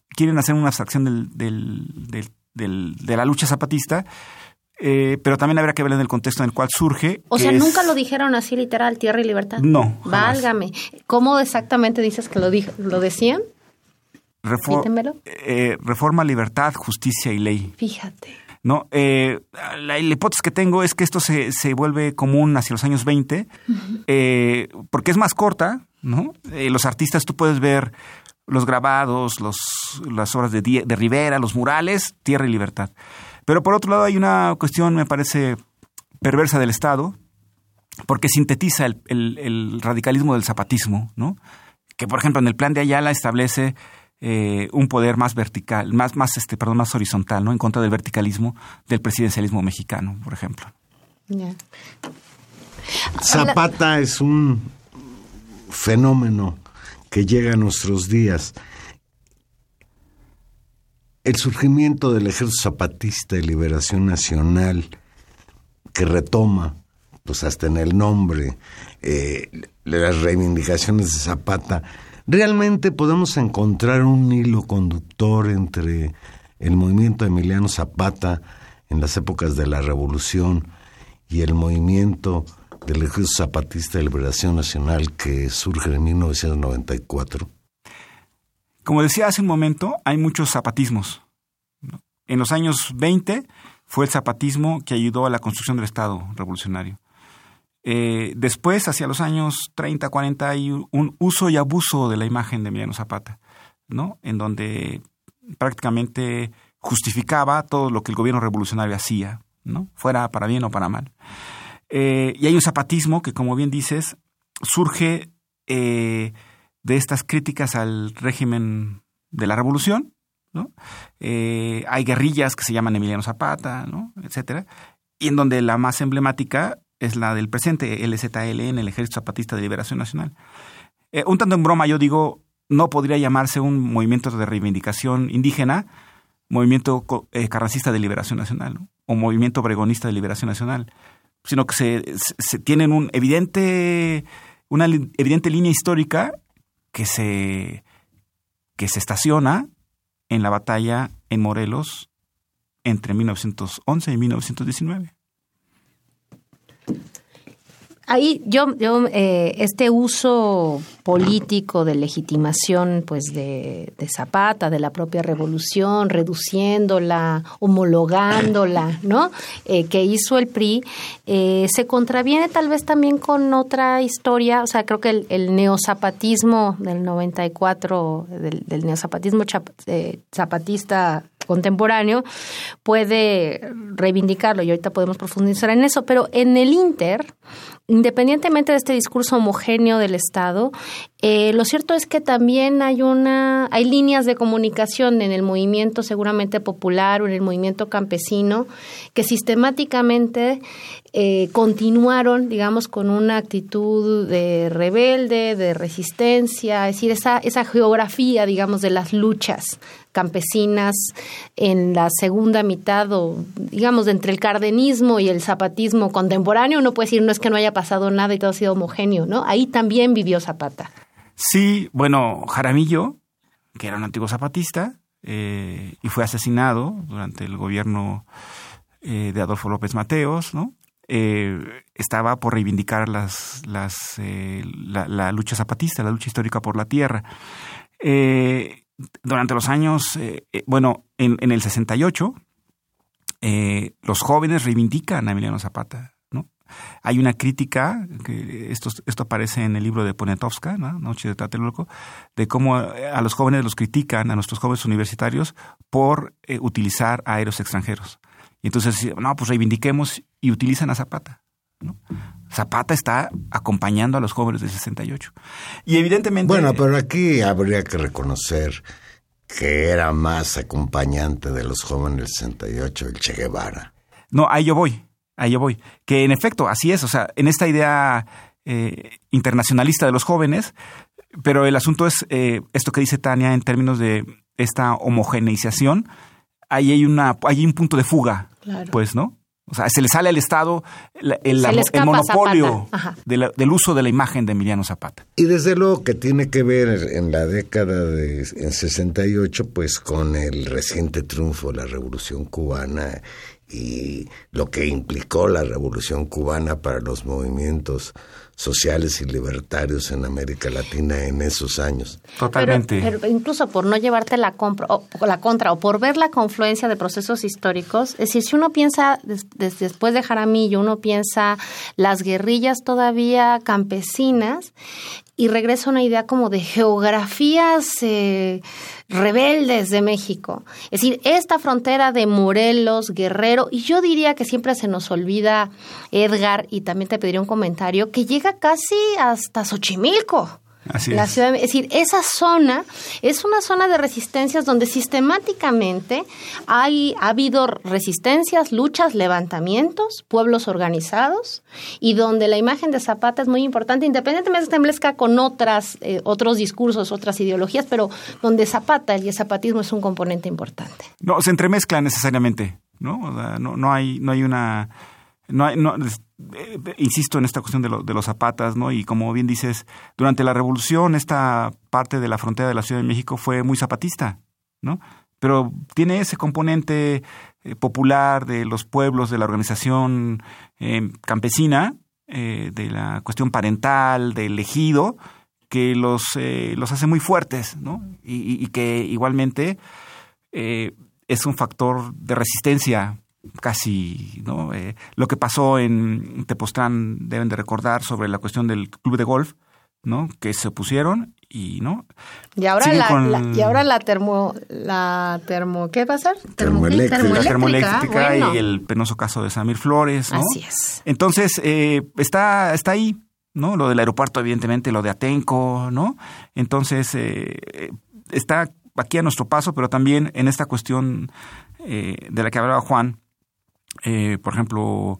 Quieren hacer una abstracción del, del, del, de la lucha zapatista, eh, pero también habría que ver en el contexto en el cual surge. O sea, nunca lo dijeron así literal, Tierra y Libertad. No. Válgame. ¿Cómo exactamente dices que lo, lo decían? eh, reforma, libertad, justicia y ley. Fíjate. ¿No? Eh, la, hipótesis que tengo es que esto se, se vuelve común hacia los años 20, eh, porque es más corta, ¿no? Eh, los artistas, tú puedes ver los grabados, los, las obras de, de Rivera, los murales, Tierra y Libertad. Pero por otro lado hay una cuestión, me parece, perversa del Estado, porque sintetiza el, el, el radicalismo del zapatismo, ¿no? Que, por ejemplo, en el plan de Ayala establece eh, un poder más vertical, más, más, este, perdón, más horizontal, ¿no? En contra del verticalismo del presidencialismo mexicano, por ejemplo. Zapata es un fenómeno que llega a nuestros días. El surgimiento del ejército zapatista de liberación nacional que retoma, pues hasta en el nombre, eh, las reivindicaciones de Zapata, ¿Realmente podemos encontrar un hilo conductor entre el movimiento de Emiliano Zapata en las épocas de la Revolución y el movimiento del Ejército Zapatista de Liberación Nacional que surge en 1994? Como decía hace un momento, hay muchos zapatismos. En los años 20 fue el zapatismo que ayudó a la construcción del Estado revolucionario. Eh, después, hacia los años 30, 40, hay un uso y abuso de la imagen de Emiliano Zapata, ¿no? En donde prácticamente justificaba todo lo que el gobierno revolucionario hacía, ¿no? Fuera para bien o para mal. Eh, y hay un zapatismo que, como bien dices, surge eh, de estas críticas al régimen de la revolución, ¿no? hay guerrillas que se llaman Emiliano Zapata, ¿no? etcétera, y en donde la más emblemática es la del presente, LZLN, el Ejército Zapatista de Liberación Nacional. Eh, un tanto en broma, yo digo, no podría llamarse un movimiento de reivindicación indígena, movimiento eh, carracista de liberación nacional, o movimiento bregonista de liberación nacional, sino que se, se, tienen un evidente, una evidente línea histórica que se, que se estaciona en la batalla en Morelos entre 1911 y 1919 ahí yo, yo eh, este uso político de legitimación pues de, Zapata, de la propia revolución, reduciéndola, homologándola, ¿no? Eh, que hizo el PRI, eh, se contraviene tal vez también con otra historia, o sea, creo que el, neozapatismo del 94, del, del neozapatismo zapatista contemporáneo puede reivindicarlo y ahorita podemos profundizar en eso, pero en el Inter, independientemente de este discurso homogéneo del Estado, eh, lo cierto es que también hay una, hay líneas de comunicación en el movimiento seguramente popular o en el movimiento campesino que sistemáticamente eh, continuaron, digamos, con una actitud de rebelde, de resistencia, es decir, esa, esa geografía, digamos, de las luchas campesinas en la segunda mitad o digamos entre el cardenismo y el zapatismo contemporáneo, uno puede decir no es que no haya pasado nada y todo ha sido homogéneo, ¿no? Ahí también vivió Zapata. Sí, bueno, Jaramillo, que era un antiguo zapatista, eh, y fue asesinado durante el gobierno eh, de Adolfo López Mateos, ¿no? Eh, estaba por reivindicar las, las, la, lucha zapatista, la lucha histórica por la tierra. durante los años, bueno, en, el 68, los jóvenes reivindican a Emiliano Zapata. Hay una crítica, que esto, esto aparece en el libro de Poniatowska, Noche de Tlatelolco, de cómo eh, a los jóvenes los critican, a nuestros jóvenes universitarios, por eh, utilizar aéreos extranjeros. Y entonces, no, pues reivindiquemos y utilizan a Zapata. Zapata está acompañando a los jóvenes del 68. Y evidentemente... Bueno, pero aquí habría que reconocer que era más acompañante de los jóvenes del 68 el Che Guevara. No, ahí yo voy. Ahí yo voy. Que en efecto, así es. O sea, en esta idea eh, internacionalista de los jóvenes, pero el asunto es eh, esto que dice Tania en términos de esta homogeneización. Ahí hay, una, hay un punto de fuga, pues, ¿no? O sea, se le sale al Estado el, monopolio del uso de la imagen de Emiliano Zapata. Y desde luego que tiene que ver en la década de en 68, pues con el reciente triunfo de la Revolución Cubana y lo que implicó la revolución cubana para los movimientos sociales y libertarios en América Latina en esos años. Totalmente. Pero, incluso por no llevarte la, compra, o, la contra o por ver la confluencia de procesos históricos, es decir, si uno piensa después de Jaramillo, uno piensa las guerrillas todavía campesinas y regresa una idea como de geografías eh, rebeldes de México. Es decir, esta frontera de Morelos, Guerrero, y yo diría que siempre se nos olvida, Edgar, y también te pediría un comentario, que llega casi hasta Xochimilco la es. Ciudad, es decir, esa zona es una zona de resistencias donde sistemáticamente hay, ha habido resistencias, luchas, levantamientos, pueblos organizados y donde la imagen de Zapata es muy importante, independientemente de que esté con otras, eh, otros discursos, otras ideologías, pero donde Zapata y el zapatismo es un componente importante. No, se entremezcla necesariamente, ¿no? no, no, hay, no hay una... No hay, no, eh, insisto en esta cuestión de, de, los zapatas, ¿no? Y como bien dices, durante la revolución esta parte de la frontera de la Ciudad de México fue muy zapatista, ¿no? Pero tiene ese componente eh, popular de los pueblos, de la organización eh, campesina, de la cuestión parental, del ejido, que los, los hace muy fuertes, ¿no? Y, y que igualmente es un factor de resistencia casi, ¿no? Eh, lo que pasó en Tepoztlán deben de recordar sobre la cuestión del club de golf, ¿no? Que se opusieron y, ¿no? Y ahora la, y ahora la termo la termo ¿qué va a ser? Termoeléctrica, la termoeléctrica y el penoso caso de Samir Flores, ¿no? Así es. Entonces, eh, está está ahí, ¿no? Lo del aeropuerto evidentemente, lo de Atenco, ¿no? Entonces, eh, está aquí a nuestro paso, pero también en esta cuestión de la que hablaba Juan, eh, por ejemplo,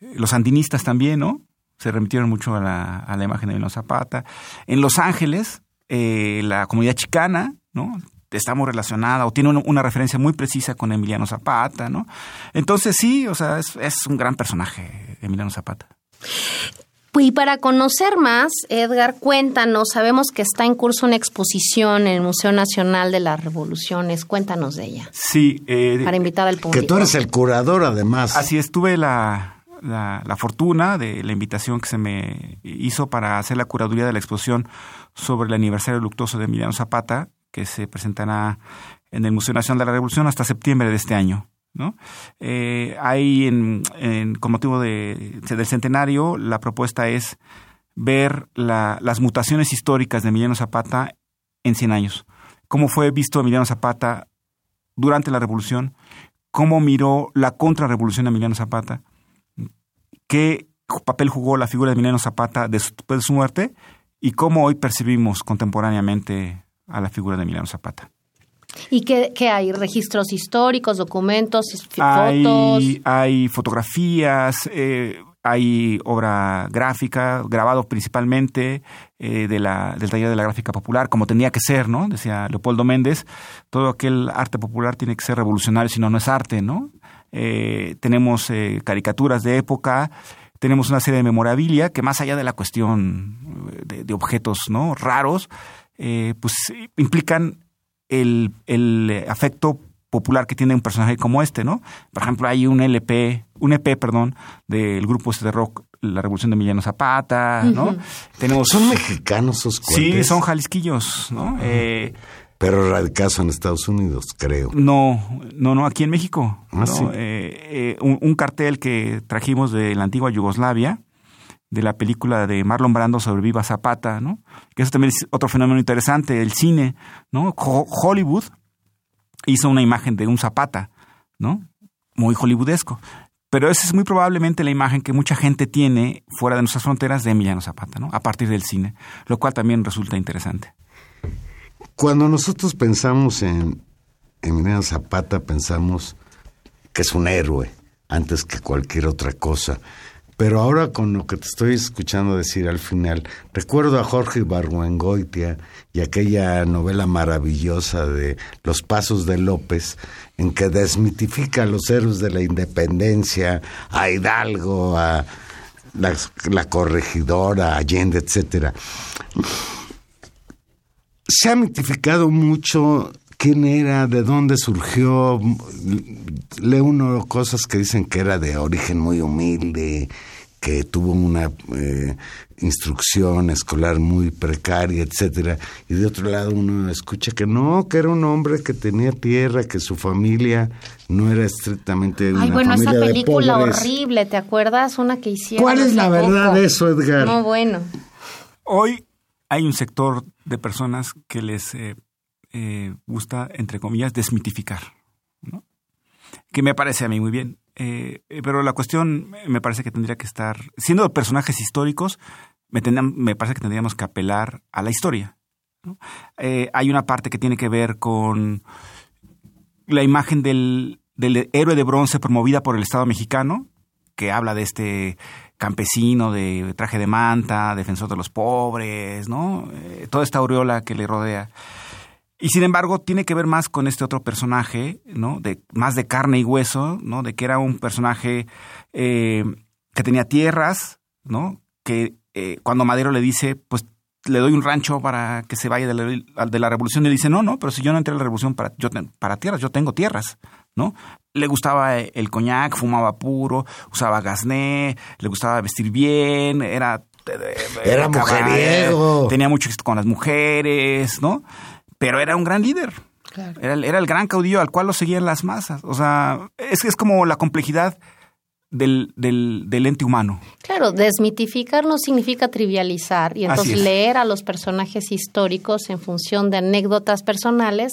los sandinistas también, ¿no? Se remitieron mucho a la, a la imagen de Emiliano Zapata. En Los Ángeles, eh, la comunidad chicana, ¿no? Está muy relacionada o tiene una, referencia muy precisa con Emiliano Zapata, ¿no? Entonces sí, o sea, es un gran personaje Emiliano Zapata. Y para conocer más, Edgar, cuéntanos, sabemos que está en curso una exposición en el Museo Nacional de las Revoluciones, cuéntanos de ella. Sí. Eh, para invitar al público. Que tú eres el curador, además. Así estuve la, la, la, fortuna de la invitación que se me hizo para hacer la curaduría de la exposición sobre el aniversario luctuoso de Emiliano Zapata, que se presentará en el Museo Nacional de la Revolución hasta septiembre de este año. ¿No? Eh, hay, en, con motivo de, del centenario, la propuesta es ver la, las mutaciones históricas de Emiliano Zapata en 100 años. Cómo fue visto Emiliano Zapata durante la revolución, cómo miró la contrarrevolución de Emiliano Zapata, qué papel jugó la figura de Emiliano Zapata después de su muerte y cómo hoy percibimos contemporáneamente a la figura de Emiliano Zapata. ¿Y qué, qué, hay? ¿Registros históricos, documentos, hay, fotos? Hay fotografías, eh, hay obra gráfica, grabado principalmente eh, de la, del taller de la gráfica popular, como tenía que ser, ¿no? Decía Leopoldo Méndez, todo aquel arte popular tiene que ser revolucionario, si no, no es arte, ¿no? Eh, tenemos eh, caricaturas de época, tenemos una serie de memorabilia que más allá de la cuestión de, de objetos no raros, eh, pues implican el, el, afecto popular que tiene un personaje como este, ¿no? Por ejemplo, hay un LP, un EP, perdón, del grupo este de rock La Revolución de Emiliano Zapata, ¿no? Uh -huh. Tenemos son mexicanos esos cuates? Sí, son jalisquillos, ¿no? Uh -huh. eh, pero radicados en Estados Unidos, creo. No, no, no, aquí en México. Ah, ¿no? sí. eh, un, un, cartel que trajimos de la antigua Yugoslavia, de la película de Marlon Brando sobre Viva Zapata, ¿no? Que eso también es otro fenómeno interesante, el cine, ¿no? Hollywood hizo una imagen de un Zapata, ¿no? Muy hollywoodesco. Pero esa es muy probablemente la imagen que mucha gente tiene fuera de nuestras fronteras de Emiliano Zapata, ¿no? A partir del cine, lo cual también resulta interesante. Cuando nosotros pensamos en Emiliano Zapata, pensamos que es un héroe antes que cualquier otra cosa. Pero ahora con lo que te estoy escuchando decir al final, recuerdo a Jorge Barguengoitia y aquella novela maravillosa de Los Pasos de López, en que desmitifica a los héroes de la independencia, a Hidalgo, a la, la corregidora, a Allende, etcétera. Se ha mitificado mucho quién era, de dónde surgió. Lee uno cosas que dicen que era de origen muy humilde, que tuvo una eh, instrucción escolar muy precaria, etcétera. Y de otro lado uno escucha que no, que era un hombre que tenía tierra, que su familia no era estrictamente Ay, una bueno, familia esa película de horrible, ¿te acuerdas? Una que hicieron. ¿Cuál es la verdad poco. de eso, Edgar? No, bueno. Hoy hay un sector de personas que les eh, eh, gusta, entre comillas, desmitificar, ¿no? que me parece a mí muy bien. Eh, pero la cuestión me parece que tendría que estar, siendo personajes históricos, me, tendrían, me parece que tendríamos que apelar a la historia. Eh, hay una parte que tiene que ver con la imagen del, del héroe de bronce promovida por el Estado mexicano, que habla de este campesino de traje de manta, defensor de los pobres, ¿no? Eh, toda esta aureola que le rodea. Y sin embargo, tiene que ver más con este otro personaje, ¿no? De, más de carne y hueso, ¿no? De que era un personaje eh, que tenía tierras, ¿no? Que eh, cuando Madero le dice, pues le doy un rancho para que se vaya de la, de la revolución, y le dice, no, no, pero si yo no entré a la revolución para, yo, para tierras, yo tengo tierras, ¿no? Le gustaba el coñac, fumaba puro, usaba gasné, le gustaba vestir bien, era... Era mujeriego. Tenía mucho éxito con las mujeres, ¿no? Pero era un gran líder. Claro. Era, era, el gran caudillo al cual lo seguían las masas. O sea, es, es como la complejidad del, del, del, ente humano. Claro, desmitificar no significa trivializar y entonces leer a los personajes históricos en función de anécdotas personales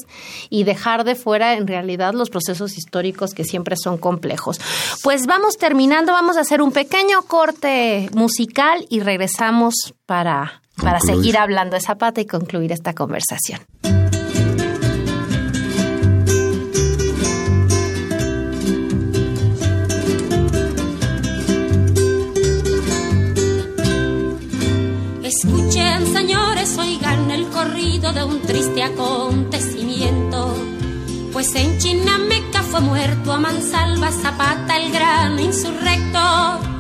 y dejar de fuera en realidad los procesos históricos que siempre son complejos. Pues vamos terminando, vamos a hacer un pequeño corte musical y regresamos para, para seguir hablando de Zapata y concluir esta conversación. Escuchen, señores, oigan el corrido de un triste acontecimiento. Pues en Chinameca fue muerto a mansalva Zapata, el gran insurrecto.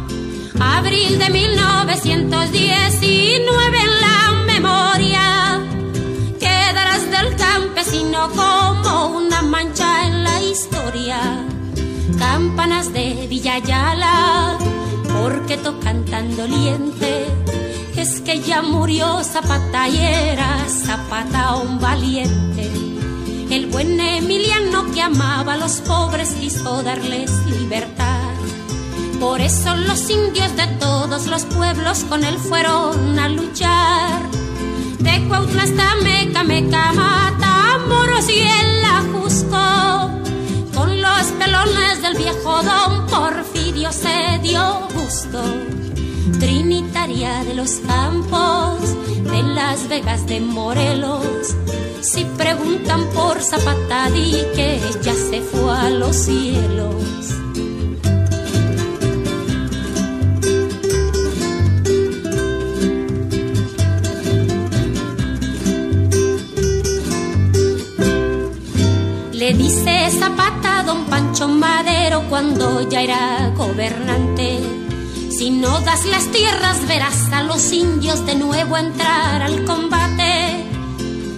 Abril de 19 1919 en la memoria quedarás del campesino como una mancha en la historia. Campanas de Villayala, porque tocan tan doliente. Es que ya murió Zapata y era Zapata un valiente. El buen Emiliano que amaba a los pobres quiso darles libertad. Por eso los indios de todos los pueblos con él fueron a luchar. De Cuautla hasta Meca, Meca, Matamoros y el Ajusco. Con los pelones del viejo don Porfirio se dio gusto. Trinitaria de los campos, de las Vegas de Morelos. Si preguntan por Zapata, di que ya se fue a los cielos. Zapata don Pancho Madero cuando ya era gobernante. Si no das las tierras verás a los indios de nuevo entrar al combate.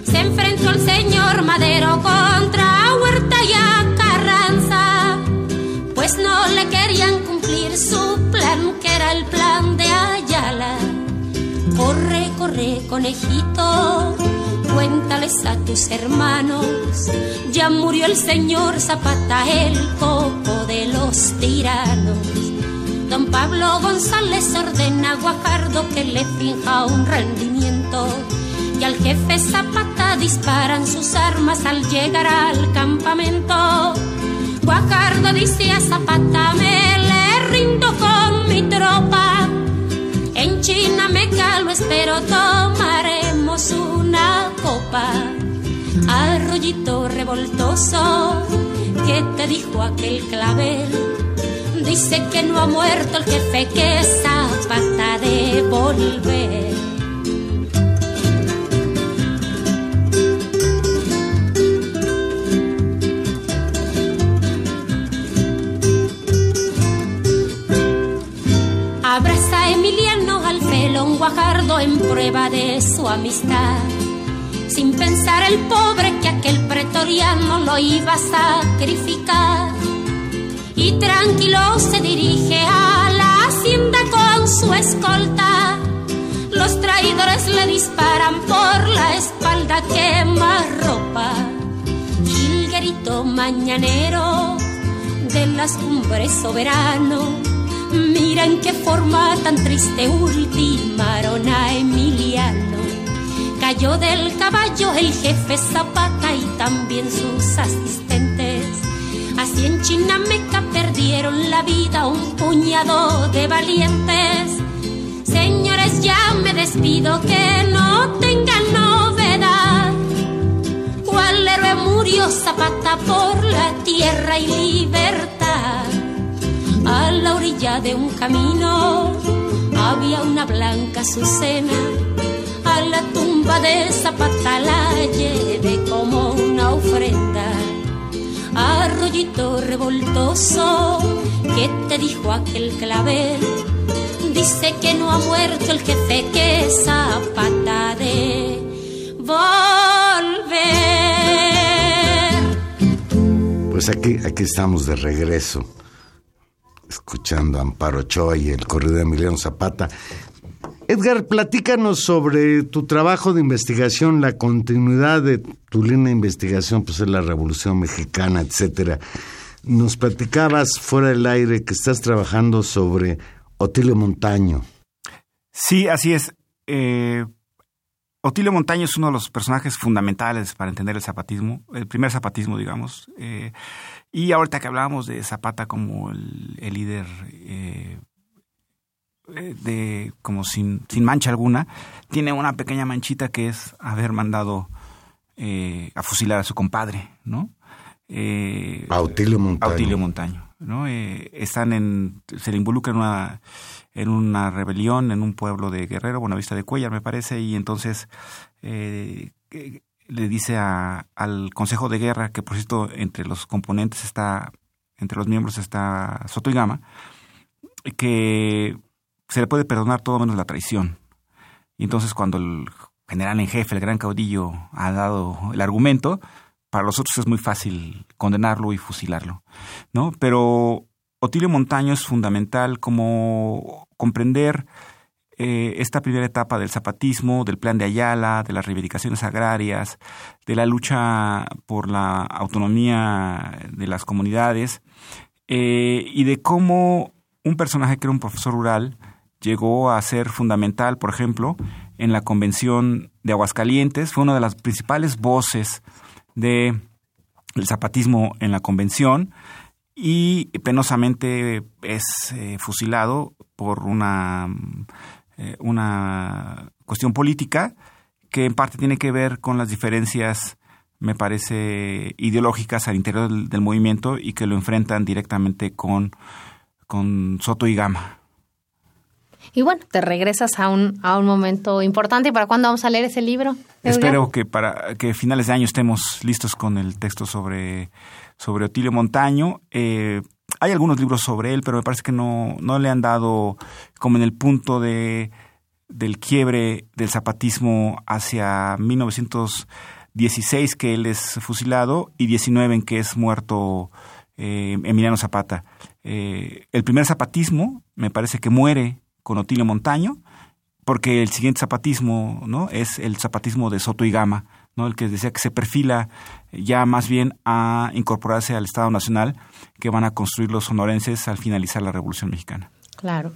Se enfrentó el señor Madero contra Huerta y a Carranza, pues no le querían cumplir su plan, que era el plan de Ayala. Corre, corre, conejito, cuéntales a tus hermanos. Ya murió el señor Zapata, el coco de los tiranos. Don Pablo González ordena a Guajardo que le finja un rendimiento. Y al jefe Zapata disparan sus armas al llegar al campamento. Guajardo dice a Zapata, me le rindo con mi tropa. En China me calo, espero tomaremos copa. Arroyito revoltoso, ¿qué te dijo aquel clavel? Dice que no ha muerto el jefe, que Zapata de volver. Abraza a Emiliano al felón Guajardo en prueba de su amistad. Sin pensar el pobre que aquel pretoriano lo iba a sacrificar. Y tranquilo se dirige a la hacienda con su escolta. Los traidores le disparan por la espalda, quema ropa. Gilguerito mañanero de las cumbres soberano Mira en qué forma tan triste ultimaron a Emiliano. Cayó del caballo el jefe Zapata y también sus asistentes. Así en Chinameca perdieron la vida un puñado de valientes. Señores, ya me despido, que no tengan novedad. ¿Cuál héroe murió Zapata por la tierra y libertad? A la orilla de un camino había una blanca azucena. La tumba de Zapata la llevé como una ofrenda. Arroyito revoltoso, ¿qué te dijo aquel clavel? Dice que no ha muerto el jefe, que Zapata de volver. Pues aquí, aquí estamos de regreso escuchando a Amparo Ochoa y el corrido de Emiliano Zapata. Edgar, platícanos sobre tu trabajo de investigación, la continuidad de tu línea de investigación, pues es la Revolución Mexicana, etcétera. Nos platicabas fuera del aire que estás trabajando sobre Otilio Montaño. Sí, así es. Eh, Otilio Montaño es uno de los personajes fundamentales para entender el zapatismo, el primer zapatismo, digamos. Eh, y ahorita que hablábamos de Zapata como el, líder eh, de como sin, sin, mancha alguna, tiene una pequeña manchita que es haber mandado eh, a fusilar a su compadre, ¿no? Eh, Autilio Montaño. Autilio Montaño, ¿no? están en, se le involucra en una, en una rebelión en un pueblo de Guerrero, Buenavista de Cuellar, me parece, y entonces le dice a, al Consejo de Guerra, que por cierto entre los componentes está, entre los miembros está Soto y Gama, que se le puede perdonar todo menos la traición. Y entonces cuando el general en jefe, el gran caudillo, ha dado el argumento, para los otros es muy fácil condenarlo y fusilarlo, ¿no? Pero Otilio Montaño es fundamental como comprender eh, esta primera etapa del zapatismo, del plan de Ayala, de las reivindicaciones agrarias, de la lucha por la autonomía de las comunidades eh, y de cómo un personaje que era un profesor rural llegó a ser fundamental, por ejemplo, en la Convención de Aguascalientes, fue una de las principales voces del zapatismo en la convención y penosamente es eh, fusilado por una eh, una cuestión política que en parte tiene que ver con las diferencias, me parece, ideológicas al interior del, movimiento y que lo enfrentan directamente con, con Soto y Gama. Y bueno, te regresas a un, a un momento importante. ¿Y para cuándo vamos a leer ese libro? Espero que para que finales de año estemos listos con el texto sobre, sobre Otilio Montaño. Eh, hay algunos libros sobre él, pero me parece que no, no le han dado como en el punto de del quiebre del zapatismo hacia 1916 que él es fusilado y 19 en que es muerto eh, Emiliano Zapata. Eh, el primer zapatismo me parece que muere con Otilio Montaño porque el siguiente zapatismo no es el zapatismo de Soto y Gama, ¿no? el que decía que se perfila ya más bien a incorporarse al Estado Nacional que van a construir los sonorenses al finalizar la Revolución Mexicana. Claro.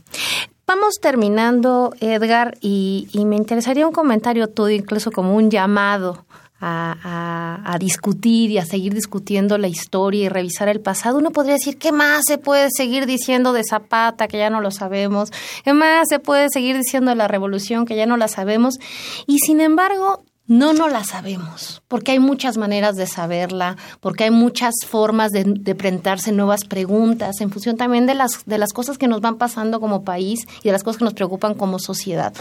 Vamos terminando, Edgar, y, me interesaría un comentario tuyo, incluso como un llamado a, a, discutir y a seguir discutiendo la historia y revisar el pasado, uno podría decir, ¿qué más se puede seguir diciendo de Zapata, que ya no lo sabemos? ¿Qué más se puede seguir diciendo de la revolución, que ya no la sabemos? Y sin embargo, no, no la sabemos, porque hay muchas maneras de saberla, porque hay muchas formas de, de presentarse nuevas preguntas en función también de las, de las cosas que nos van pasando como país y de las cosas que nos preocupan como sociedad.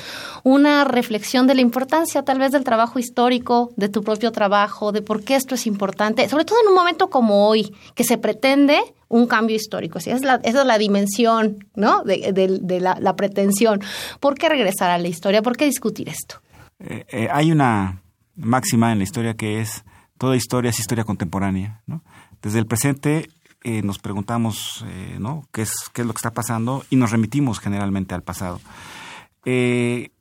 Una reflexión de la importancia tal vez del trabajo histórico, de tu propio trabajo, de por qué esto es importante, sobre todo en un momento como hoy, que se pretende un cambio histórico. Esa es la, esa es la dimensión ¿no? de, la pretensión. ¿Por qué regresar a la historia? ¿Por qué discutir esto? Eh, eh, hay una máxima en la historia que es toda historia es historia contemporánea. ¿no? Desde el presente eh, nos preguntamos. ¿Qué, es, qué es lo que está pasando y nos remitimos generalmente al pasado.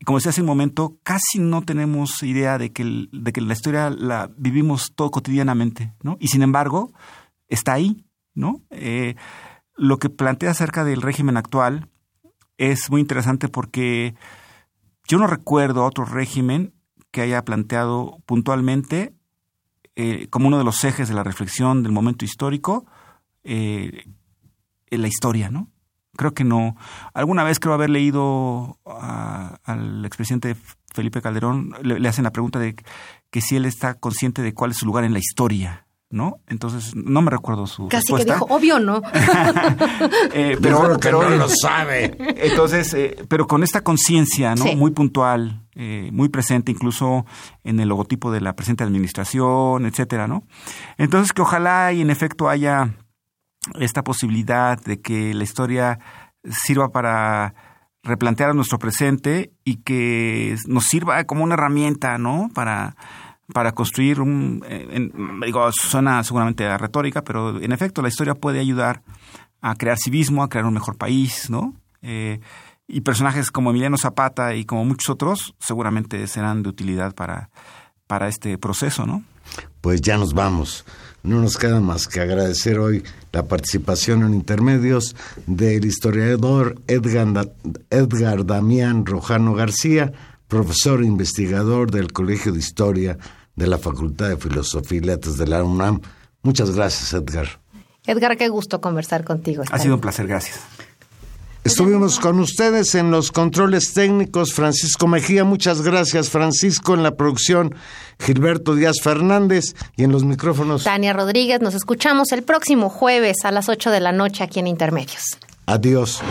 como decía hace un momento, casi no tenemos idea de que, la historia la vivimos todo cotidianamente. Y sin embargo, está ahí, ¿no? lo que plantea acerca del régimen actual es muy interesante porque yo no recuerdo otro régimen que haya planteado puntualmente eh, como uno de los ejes de la reflexión del momento histórico eh, en la historia, ¿no? Creo que no. Alguna vez creo haber leído al expresidente Felipe Calderón, le, le, hacen la pregunta de que si él está consciente de cuál es su lugar en la historia. ¿No? Entonces, no me recuerdo su Casi que dijo, obvio no. eh, pero, pero no lo sabe. Entonces, eh, pero con esta conciencia, ¿no? Muy puntual, eh, muy presente incluso en el logotipo de la presente administración, etcétera, ¿no? Entonces, que ojalá y en efecto haya esta posibilidad de que la historia sirva para replantear nuestro presente y que nos sirva como una herramienta, ¿no? Para para construir un... Eh, digo, suena seguramente a retórica, pero en efecto la historia puede ayudar a crear civismo, a crear un mejor país, ¿no? Eh, y personajes como Emiliano Zapata y como muchos otros seguramente serán de utilidad para, para este proceso, ¿no? Pues ya nos vamos. No nos queda más que agradecer hoy la participación en intermedios del historiador Edgar, Edgar Damián Rojano García, profesor e investigador del Colegio de Historia de la Facultad de Filosofía y Letras de la UNAM. Muchas gracias, Edgar. Edgar, qué gusto conversar contigo. Ha sido un placer, gracias. Estuvimos con ustedes en los controles técnicos, Francisco Mejía, muchas gracias, Francisco, en la producción, Gilberto Díaz Fernández y en los micrófonos. Tania Rodríguez, nos escuchamos el próximo jueves a las 8 de la noche aquí en Intermedios. Adiós.